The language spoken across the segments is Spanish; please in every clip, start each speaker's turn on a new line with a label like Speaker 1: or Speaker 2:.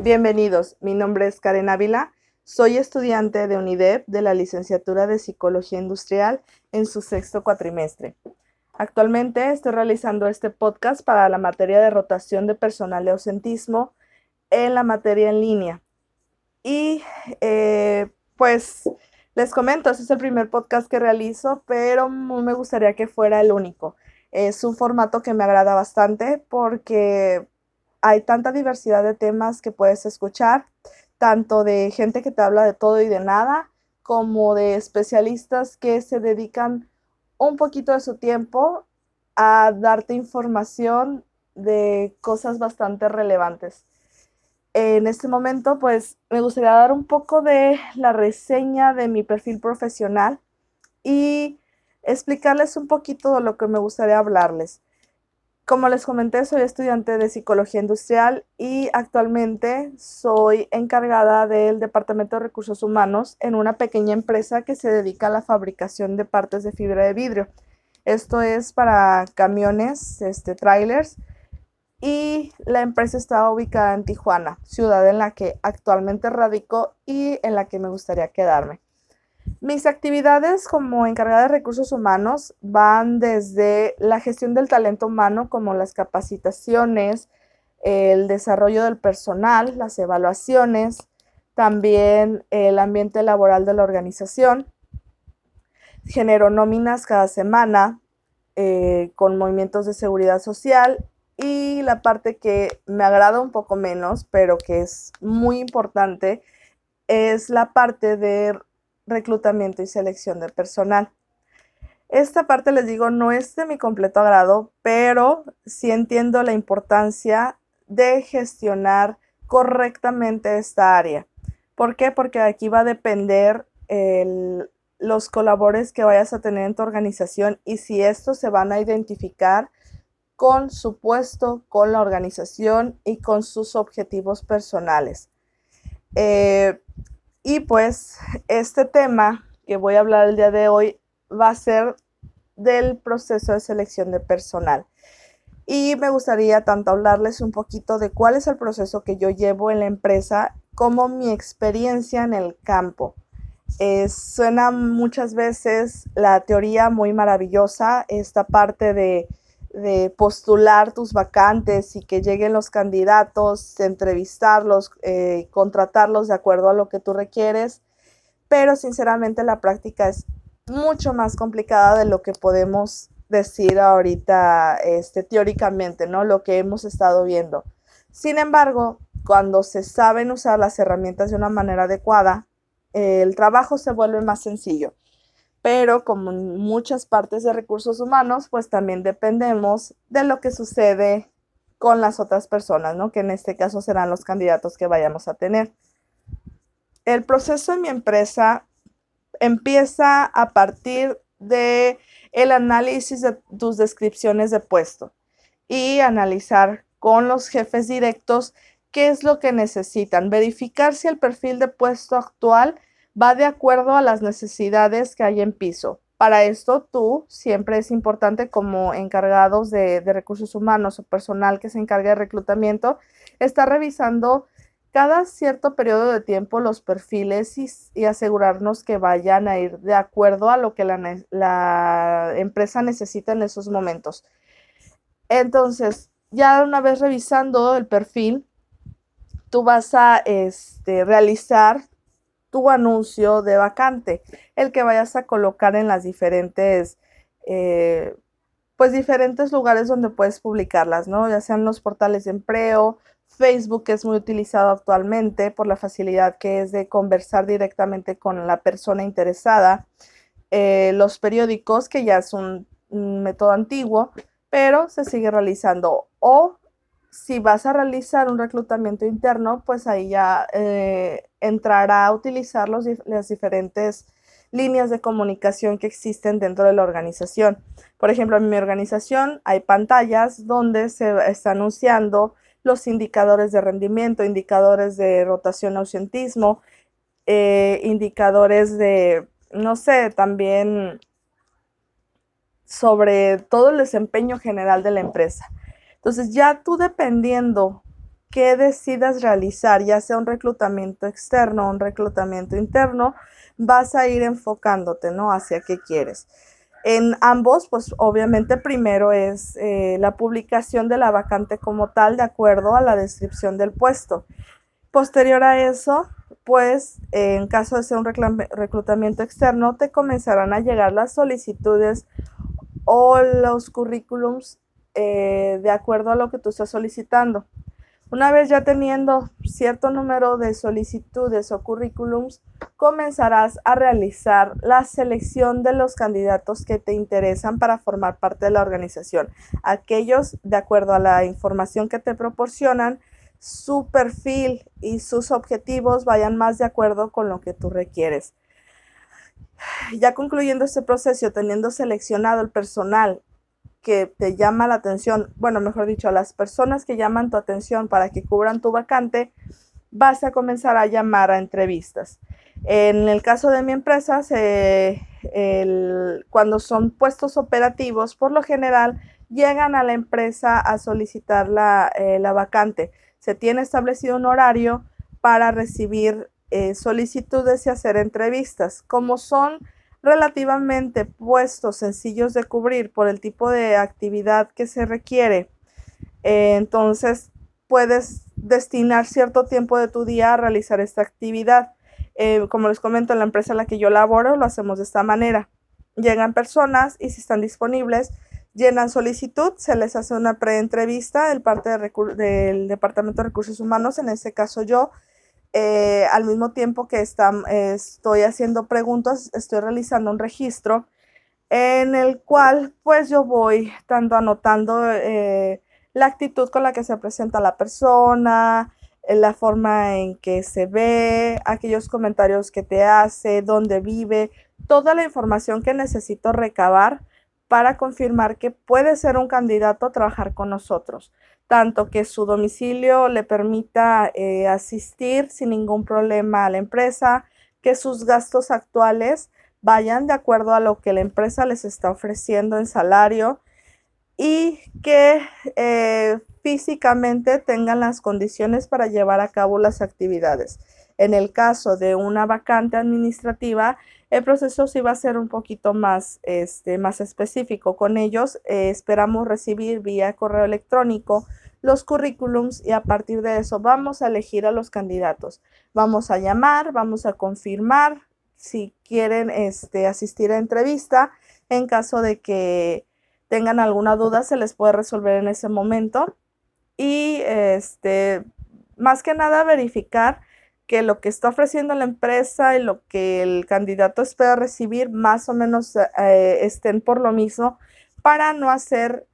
Speaker 1: Bienvenidos, mi nombre es Karen Ávila, soy estudiante de UNIDEP de la licenciatura de Psicología Industrial en su sexto cuatrimestre. Actualmente estoy realizando este podcast para la materia de rotación de personal de ausentismo en la materia en línea. Y eh, pues les comento, este es el primer podcast que realizo, pero me gustaría que fuera el único. Es un formato que me agrada bastante porque hay tanta diversidad de temas que puedes escuchar, tanto de gente que te habla de todo y de nada, como de especialistas que se dedican un poquito de su tiempo a darte información de cosas bastante relevantes. En este momento, pues me gustaría dar un poco de la reseña de mi perfil profesional y explicarles un poquito de lo que me gustaría hablarles. Como les comenté, soy estudiante de psicología industrial y actualmente soy encargada del Departamento de Recursos Humanos en una pequeña empresa que se dedica a la fabricación de partes de fibra de vidrio. Esto es para camiones, este, trailers, y la empresa está ubicada en Tijuana, ciudad en la que actualmente radico y en la que me gustaría quedarme. Mis actividades como encargada de recursos humanos van desde la gestión del talento humano, como las capacitaciones, el desarrollo del personal, las evaluaciones, también el ambiente laboral de la organización. Genero nóminas cada semana eh, con movimientos de seguridad social y la parte que me agrada un poco menos, pero que es muy importante, es la parte de reclutamiento y selección de personal. Esta parte, les digo, no es de mi completo agrado, pero sí entiendo la importancia de gestionar correctamente esta área. ¿Por qué? Porque aquí va a depender los colaboradores que vayas a tener en tu organización y si estos se van a identificar con su puesto, con la organización y con sus objetivos personales. Eh, y pues este tema que voy a hablar el día de hoy va a ser del proceso de selección de personal. Y me gustaría tanto hablarles un poquito de cuál es el proceso que yo llevo en la empresa como mi experiencia en el campo. Eh, suena muchas veces la teoría muy maravillosa, esta parte de de postular tus vacantes y que lleguen los candidatos, entrevistarlos, eh, contratarlos de acuerdo a lo que tú requieres, pero sinceramente la práctica es mucho más complicada de lo que podemos decir ahorita este, teóricamente, ¿no? Lo que hemos estado viendo. Sin embargo, cuando se saben usar las herramientas de una manera adecuada, el trabajo se vuelve más sencillo pero como muchas partes de recursos humanos, pues también dependemos de lo que sucede con las otras personas, ¿no? Que en este caso serán los candidatos que vayamos a tener. El proceso en mi empresa empieza a partir de el análisis de tus descripciones de puesto y analizar con los jefes directos qué es lo que necesitan, verificar si el perfil de puesto actual va de acuerdo a las necesidades que hay en piso. Para esto, tú siempre es importante como encargados de, recursos humanos o personal que se encargue de reclutamiento, estar revisando cada cierto periodo de tiempo los perfiles y, asegurarnos que vayan a ir de acuerdo a lo que la, la, empresa necesita en esos momentos. Entonces, ya una vez revisando el perfil, tú vas a este, realizar tu anuncio de vacante, el que vayas a colocar en las diferentes, eh, pues diferentes lugares donde puedes publicarlas, ¿no? Ya sean los portales de empleo, Facebook que es muy utilizado actualmente por la facilidad que es de conversar directamente con la persona interesada, eh, los periódicos que ya es un, un método antiguo, pero se sigue realizando o si vas a realizar un reclutamiento interno, pues ahí ya eh, entrará a utilizar las diferentes líneas de comunicación que existen dentro de la organización. Por ejemplo, en mi organización hay pantallas donde se está anunciando los indicadores de rendimiento, indicadores de rotación ausentismo, eh, indicadores de, no sé, también sobre todo el desempeño general de la empresa. Entonces ya tú dependiendo que decidas realizar, ya sea un reclutamiento externo o un reclutamiento interno, vas a ir enfocándote, ¿no? Hacia qué quieres. En ambos, pues obviamente primero es eh, la publicación de la vacante como tal, de acuerdo a la descripción del puesto. Posterior a eso, pues en caso de ser un reclutamiento externo, te comenzarán a llegar las solicitudes o los currículums eh, de acuerdo a lo que tú estás solicitando. Una vez ya teniendo cierto número de solicitudes o currículums, comenzarás a realizar la selección de los candidatos que te interesan para formar parte de la organización. Aquellos, de acuerdo a la información que te proporcionan, su perfil y sus objetivos vayan más de acuerdo con lo que tú requieres. Ya concluyendo este proceso, teniendo seleccionado el personal que te llama la atención, bueno, mejor dicho, las personas que llaman tu atención para que cubran tu vacante, vas a comenzar a llamar a entrevistas. En el caso de mi empresa, cuando son puestos operativos, por lo general llegan a la empresa a solicitar la, eh, vacante. Se tiene establecido un horario para recibir eh, solicitudes y hacer entrevistas. Como son relativamente puestos sencillos de cubrir por el tipo de actividad que se requiere. Eh, entonces, puedes destinar cierto tiempo de tu día a realizar esta actividad. Eh, como les comento, en la empresa en la que yo laboro lo hacemos de esta manera. Llegan personas y si están disponibles, llenan solicitud, se les hace una preentrevista del parte del Departamento de Recursos Humanos, en este caso yo, eh, al mismo tiempo que estoy haciendo preguntas, estoy realizando un registro en el cual pues yo voy tanto anotando eh, la actitud con la que se presenta la persona, eh, la forma en que se ve, aquellos comentarios que te hace, dónde vive, toda la información que necesito recabar para confirmar que puede ser un candidato a trabajar con nosotros tanto que su domicilio le permita eh, asistir sin ningún problema a la empresa, que sus gastos actuales vayan de acuerdo a lo que la empresa les está ofreciendo en salario y que eh, físicamente tengan las condiciones para llevar a cabo las actividades. En el caso de una vacante administrativa, el proceso sí va a ser un poquito más, este, más específico. Con ellos eh, esperamos recibir vía correo electrónico los currículums y a partir de eso vamos a elegir a los candidatos. Vamos a llamar, vamos a confirmar si quieren este, asistir a entrevista. En caso de que tengan alguna duda, se les puede resolver en ese momento. Y este, más que nada verificar que lo que está ofreciendo la empresa y lo que el candidato espera recibir más o menos eh, estén por lo mismo para no hacer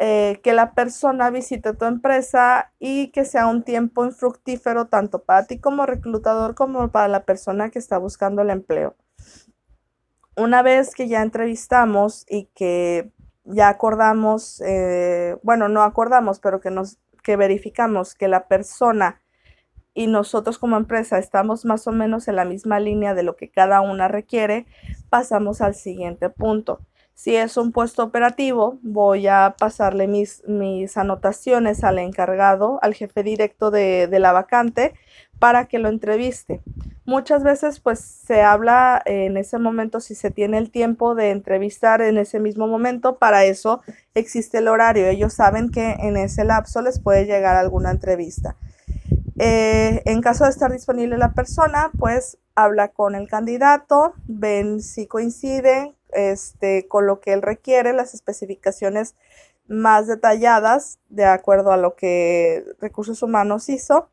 Speaker 1: eh, que la persona visite tu empresa y que sea un tiempo infructífero tanto para ti como reclutador como para la persona que está buscando el empleo. Una vez que ya entrevistamos y que ya acordamos, eh, bueno, no acordamos, pero que nos que verificamos que la persona y nosotros como empresa estamos más o menos en la misma línea de lo que cada una requiere, pasamos al siguiente punto. Si es un puesto operativo, voy a pasarle mis, mis anotaciones al encargado, al jefe directo de, de la vacante, para que lo entreviste. Muchas veces pues se habla en ese momento si se tiene el tiempo de entrevistar en ese mismo momento, para eso existe el horario. Ellos saben que en ese lapso les puede llegar alguna entrevista. Eh, en caso de estar disponible la persona, pues habla con el candidato, ven si coincide este, con lo que él requiere, las especificaciones más detalladas de acuerdo a lo que recursos humanos hizo.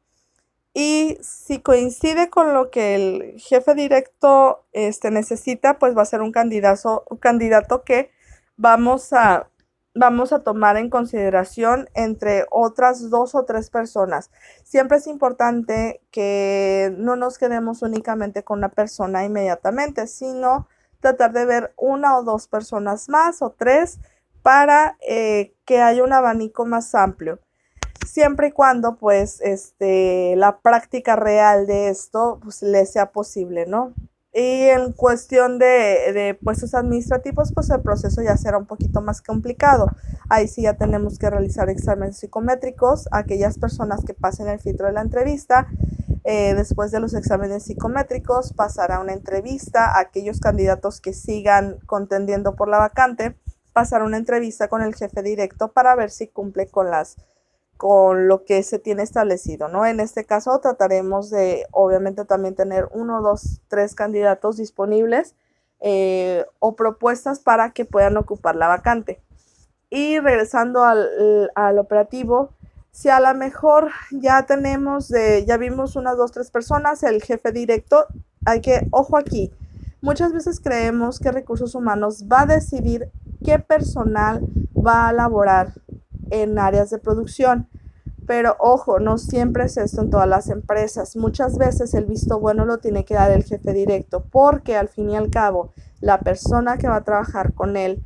Speaker 1: Y si coincide con lo que el jefe directo este, necesita, pues va a ser un candidato, un candidato que vamos a vamos a tomar en consideración entre otras dos o tres personas. Siempre es importante que no nos quedemos únicamente con una persona inmediatamente, sino tratar de ver una o dos personas más o tres para eh, que haya un abanico más amplio. Siempre y cuando pues este, la práctica real de esto pues, le sea posible, ¿no? Y en cuestión de, de, puestos administrativos, pues el proceso ya será un poquito más complicado. Ahí sí ya tenemos que realizar exámenes psicométricos. Aquellas personas que pasen el filtro de la entrevista, eh, después de los exámenes psicométricos, pasará una entrevista. Aquellos candidatos que sigan contendiendo por la vacante, pasará una entrevista con el jefe directo para ver si cumple con las con lo que se tiene establecido, ¿no? En este caso trataremos de, obviamente, también tener uno, dos, tres candidatos disponibles eh, o propuestas para que puedan ocupar la vacante. Y regresando al, al operativo, si a lo mejor ya tenemos, de, ya vimos unas dos, tres personas, el jefe directo, hay que, ojo aquí, muchas veces creemos que recursos humanos va a decidir qué personal va a laborar en áreas de producción. Pero ojo, no siempre es esto en todas las empresas. Muchas veces el visto bueno lo tiene que dar el jefe directo porque al fin y al cabo la persona que va a trabajar con él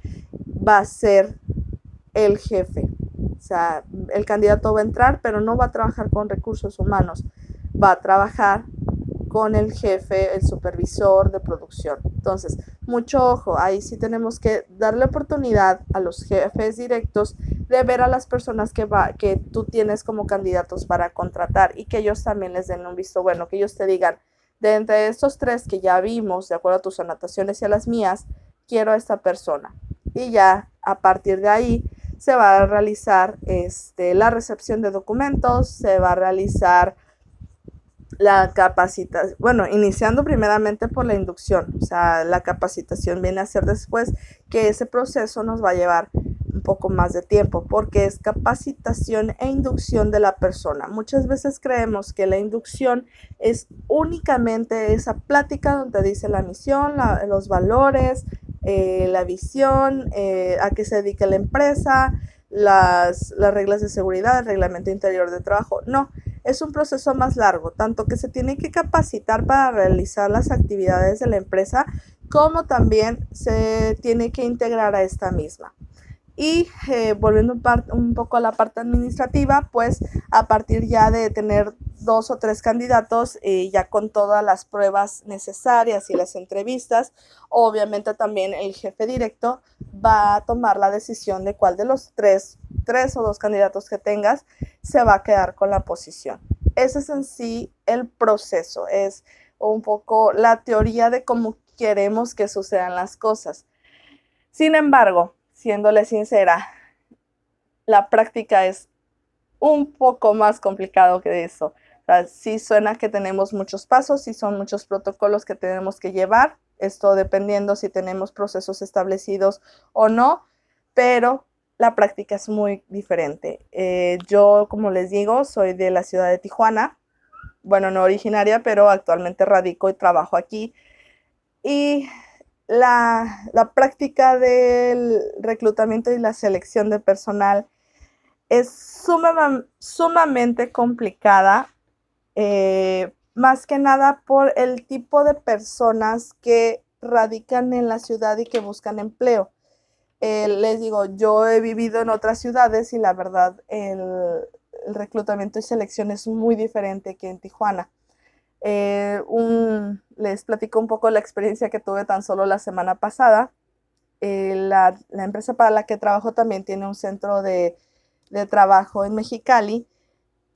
Speaker 1: va a ser el jefe. O sea, el candidato va a entrar, pero no va a trabajar con recursos humanos. Va a trabajar con el jefe, el supervisor de producción. Entonces, mucho ojo, ahí sí tenemos que darle oportunidad a los jefes directos de ver a las personas que, va, que tú tienes como candidatos para contratar y que ellos también les den un visto bueno, que ellos te digan, de entre estos tres que ya vimos, de acuerdo a tus anotaciones y a las mías, quiero a esta persona. Y ya a partir de ahí se va a realizar este, la recepción de documentos, se va a realizar la capacitación, bueno, iniciando primeramente por la inducción, o sea, la capacitación viene a ser después que ese proceso nos va a llevar un poco más de tiempo porque es capacitación e inducción de la persona. Muchas veces creemos que la inducción es únicamente esa plática donde dice la misión, los valores, eh, la visión, eh, a qué se dedica la empresa, las, las reglas de seguridad, el reglamento interior de trabajo. No, es un proceso más largo, tanto que se tiene que capacitar para realizar las actividades de la empresa, como también se tiene que integrar a esta misma. Y eh, volviendo un, poco a la parte administrativa, pues a partir ya de tener dos o tres candidatos, eh, ya con todas las pruebas necesarias y las entrevistas, obviamente también el jefe directo va a tomar la decisión de cuál de los tres, tres o dos candidatos que tengas se va a quedar con la posición. Ese es en sí el proceso, es un poco la teoría de cómo queremos que sucedan las cosas. Sin embargo, siéndole sincera, la práctica es un poco más complicado que eso. O sí suena que tenemos muchos pasos, sí son muchos protocolos que tenemos que llevar, esto dependiendo si tenemos procesos establecidos o no, pero la práctica es muy diferente. Eh, yo, como les digo, soy de la ciudad de Tijuana, bueno, no originaria, pero actualmente radico y trabajo aquí. Y la, práctica del reclutamiento y la selección de personal es sumamente complicada, eh, más que nada por el tipo de personas que radican en la ciudad y que buscan empleo. Eh, les digo, yo he vivido en otras ciudades y la verdad el reclutamiento y selección es muy diferente que en Tijuana. Eh, un, les platico un poco la experiencia que tuve tan solo la semana pasada. Eh, la, la, empresa para la que trabajo también tiene un centro de, de, trabajo en Mexicali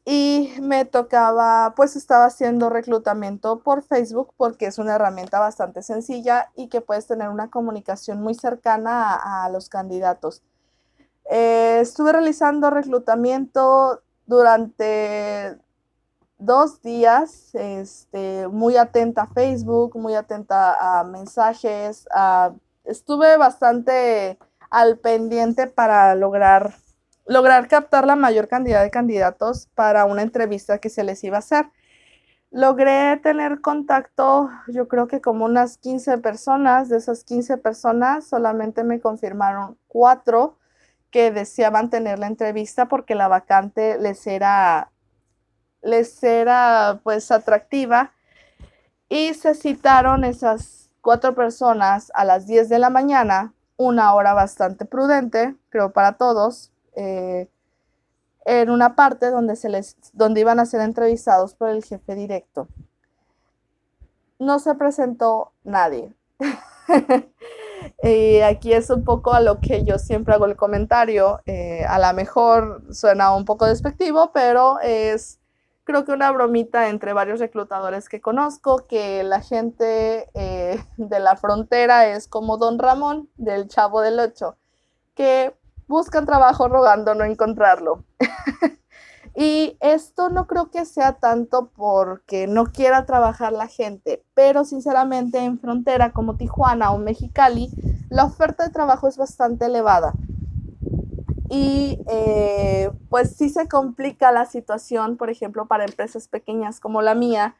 Speaker 1: y me tocaba, pues estaba haciendo reclutamiento por Facebook porque es una herramienta bastante sencilla y que puedes tener una comunicación muy cercana a, a los candidatos. Eh, estuve realizando reclutamiento durante dos días, este, muy atenta a Facebook, muy atenta a mensajes, estuve bastante al pendiente para lograr, lograr captar la mayor cantidad de candidatos para una entrevista que se les iba a hacer. Logré tener contacto, yo creo que como unas 15 personas, de esas 15 personas solamente me confirmaron cuatro que deseaban tener la entrevista porque la vacante les era les era pues atractiva y se citaron esas cuatro personas a las 10 de la mañana, una hora bastante prudente, creo para todos, eh, en una parte donde, se les, donde iban a ser entrevistados por el jefe directo. no se presentó nadie. y aquí es un poco a lo que yo siempre hago el comentario. Eh, a lo mejor suena un poco despectivo, pero es creo que una bromita entre varios reclutadores que conozco, que la gente eh, de la frontera es como Don Ramón del Chavo del Ocho, que buscan trabajo rogando no encontrarlo. y esto no creo que sea tanto porque no quiera trabajar la gente, pero sinceramente en frontera como Tijuana o Mexicali, la oferta de trabajo es bastante elevada y eh, pues sí se complica la situación, por ejemplo, para empresas pequeñas como la mía,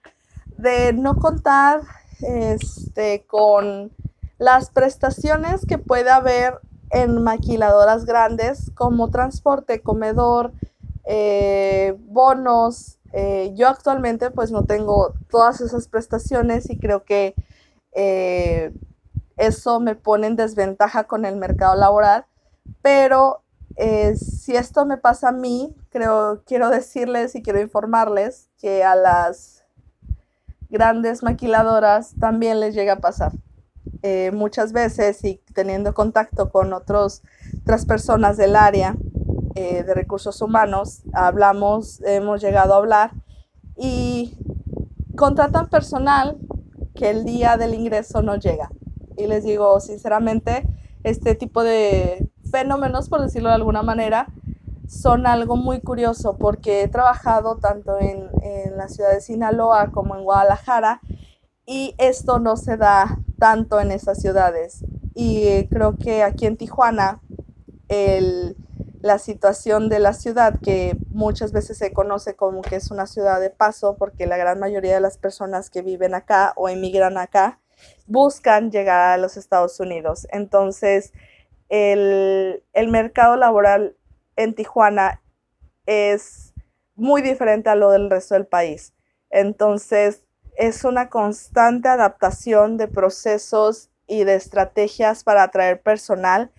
Speaker 1: de no contar este, con las prestaciones que puede haber en maquiladoras grandes como transporte, comedor, eh, bonos. Eh, yo actualmente pues no tengo todas esas prestaciones y creo que eso me pone en desventaja con el mercado laboral, pero eh, si esto me pasa a mí, creo, quiero decirles y quiero informarles que a las grandes maquiladoras también les llega a pasar. Eh, muchas veces y teniendo contacto con otros, otras personas del área eh, de recursos humanos, hablamos, hemos llegado a hablar y contratan personal que el día del ingreso no llega. Y les digo, sinceramente, este tipo de fenómenos, por decirlo de alguna manera, son algo muy curioso porque he trabajado tanto en, la ciudad de Sinaloa como en Guadalajara y esto no se da tanto en esas ciudades. Y creo que aquí en Tijuana la situación de la ciudad, que muchas veces se conoce como que es una ciudad de paso, porque la gran mayoría de las personas que viven acá o emigran acá buscan llegar a los Estados Unidos. Entonces, el, mercado laboral en Tijuana es muy diferente a lo del resto del país. Entonces, es una constante adaptación de procesos y de estrategias para atraer personal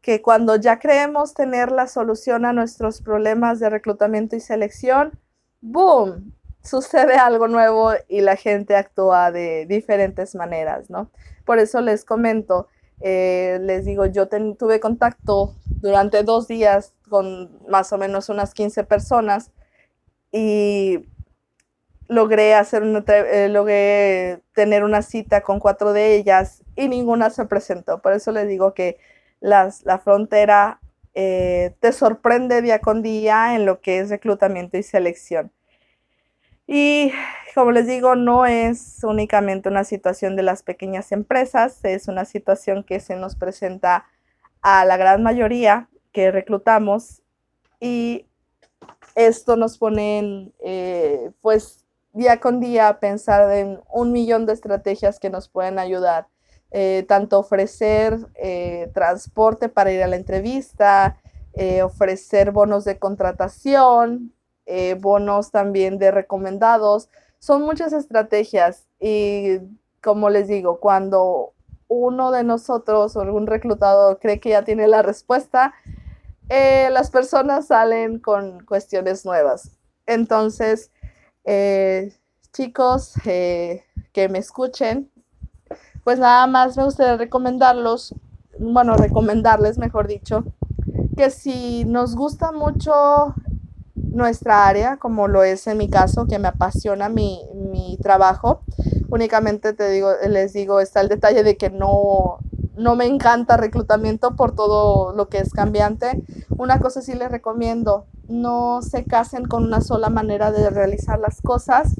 Speaker 1: que cuando ya creemos tener la solución a nuestros problemas de reclutamiento y selección, ¡boom! Sucede algo nuevo y la gente actúa de diferentes maneras, ¿no? Por eso les comento, eh, les digo, yo tuve contacto durante dos días con más o menos unas 15 personas y logré, hacer eh, logré tener una cita con cuatro de ellas y ninguna se presentó. Por eso les digo que las, la frontera eh, te sorprende día con día en lo que es reclutamiento y selección. Y como les digo, no es únicamente una situación de las pequeñas empresas, es una situación que se nos presenta a la gran mayoría que reclutamos y esto nos pone eh, pues día con día a pensar en un millón de estrategias que nos pueden ayudar, eh, tanto ofrecer eh, transporte para ir a la entrevista, ofrecer bonos de contratación, eh, bonos también de recomendados. Son muchas estrategias y como les digo, cuando uno de nosotros o algún reclutador cree que ya tiene la respuesta, eh, las personas salen con cuestiones nuevas. Entonces, eh, chicos que me escuchen, pues nada más me gustaría recomendarlos, bueno, recomendarles, mejor dicho, que si nos gusta mucho nuestra área, como lo es en mi caso, que me apasiona mi, trabajo. Únicamente te digo, les digo, está el detalle de que no, no me encanta reclutamiento por todo lo que es cambiante. Una cosa sí les recomiendo, no se casen con una sola manera de realizar las cosas.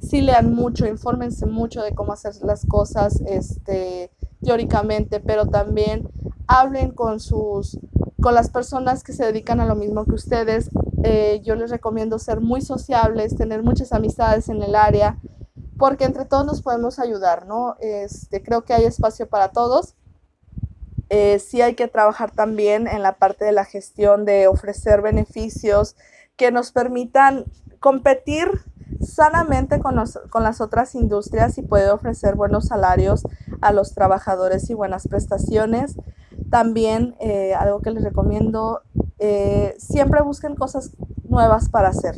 Speaker 1: Sí lean mucho, infórmense mucho de cómo hacer las cosas este, teóricamente, pero también hablen con sus con las personas que se dedican a lo mismo que ustedes, eh, yo les recomiendo ser muy sociables, tener muchas amistades en el área, porque entre todos nos podemos ayudar, ¿no? Este, creo que hay espacio para todos. Eh, sí hay que trabajar también en la parte de la gestión de ofrecer beneficios que nos permitan competir sanamente con, con las otras industrias y puede ofrecer buenos salarios a los trabajadores y buenas prestaciones. También eh, algo que les recomiendo, eh, siempre busquen cosas nuevas para hacer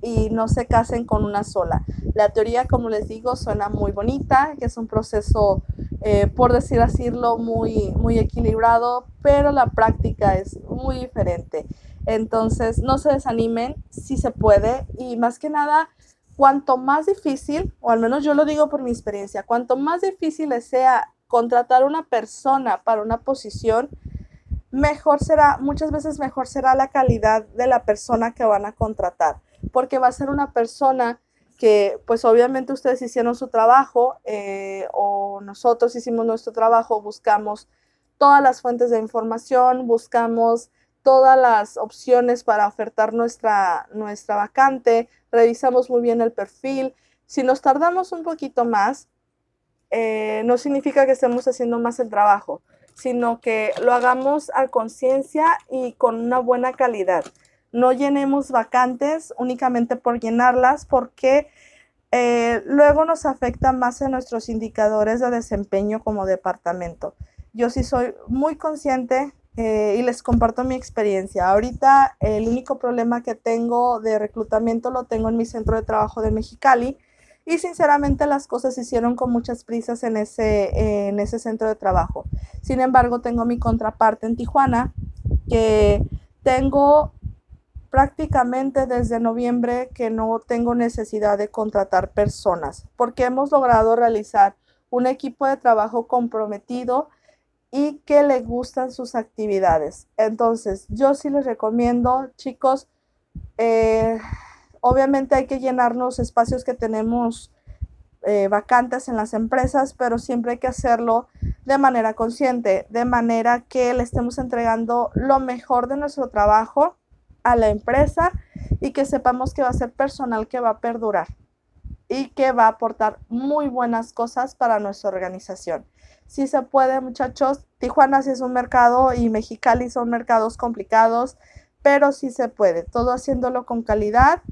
Speaker 1: y no se casen con una sola. La teoría, como les digo, suena muy bonita, que es un proceso, eh, por decir asílo, muy, muy equilibrado, pero la práctica es muy diferente. Entonces, no se desanimen, si se puede, y más que nada, cuanto más difícil, o al menos yo lo digo por mi experiencia, cuanto más difícil sea contratar una persona para una posición, mejor será, muchas veces mejor será la calidad de la persona que van a contratar, porque va a ser una persona que pues obviamente ustedes hicieron su trabajo eh, o nosotros hicimos nuestro trabajo, buscamos todas las fuentes de información, buscamos todas las opciones para ofertar nuestra, nuestra vacante, revisamos muy bien el perfil. Si nos tardamos un poquito más, eh, no significa que estemos haciendo más el trabajo, sino que lo hagamos a conciencia y con una buena calidad. No llenemos vacantes únicamente por llenarlas porque eh, luego nos afecta más en nuestros indicadores de desempeño como departamento. Yo sí soy muy consciente eh, y les comparto mi experiencia. Ahorita el único problema que tengo de reclutamiento lo tengo en mi centro de trabajo de Mexicali y sinceramente las cosas se hicieron con muchas prisas en ese, en ese centro de trabajo. Sin embargo, tengo mi contraparte en Tijuana que tengo prácticamente desde noviembre que no tengo necesidad de contratar personas porque hemos logrado realizar un equipo de trabajo comprometido y que le gustan sus actividades. Entonces, yo sí les recomiendo, chicos, eh, obviamente hay que llenarnos espacios que tenemos eh, vacantes en las empresas, pero siempre hay que hacerlo de manera consciente, de manera que le estemos entregando lo mejor de nuestro trabajo a la empresa y que sepamos que va a ser personal que va a perdurar y que va a aportar muy buenas cosas para nuestra organización. Si se puede, muchachos. Tijuana sí es un mercado y Mexicali son mercados complicados, pero sí se puede. Todo haciéndolo con calidad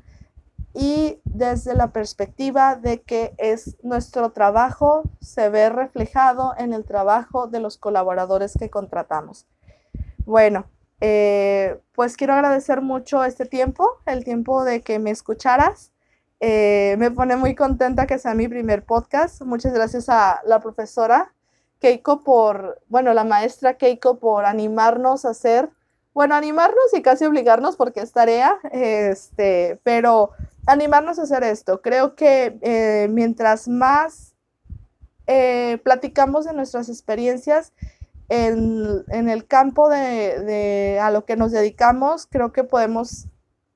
Speaker 1: y desde la perspectiva de que es nuestro trabajo, se ve reflejado en el trabajo de los colaboradores que contratamos. Bueno, eh, pues quiero agradecer mucho este tiempo, el tiempo de que me escucharas. Eh, me pone muy contenta que sea mi primer podcast. Muchas gracias a la profesora Keiko por, bueno, la maestra Keiko por animarnos a hacer, bueno, animarnos y casi obligarnos porque es tarea, este, pero animarnos a hacer esto. Creo que eh, mientras más eh, platicamos de nuestras experiencias en, el campo de, a lo que nos dedicamos, creo que podemos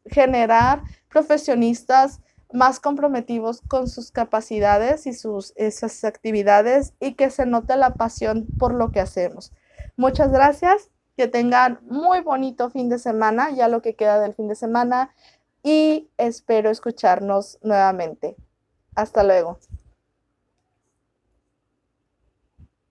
Speaker 1: generar profesionistas más comprometidos con sus capacidades y sus esas actividades y que se note la pasión por lo que hacemos. Muchas gracias, que tengan muy bonito fin de semana, ya lo que queda del fin de semana y espero escucharnos nuevamente. Hasta luego.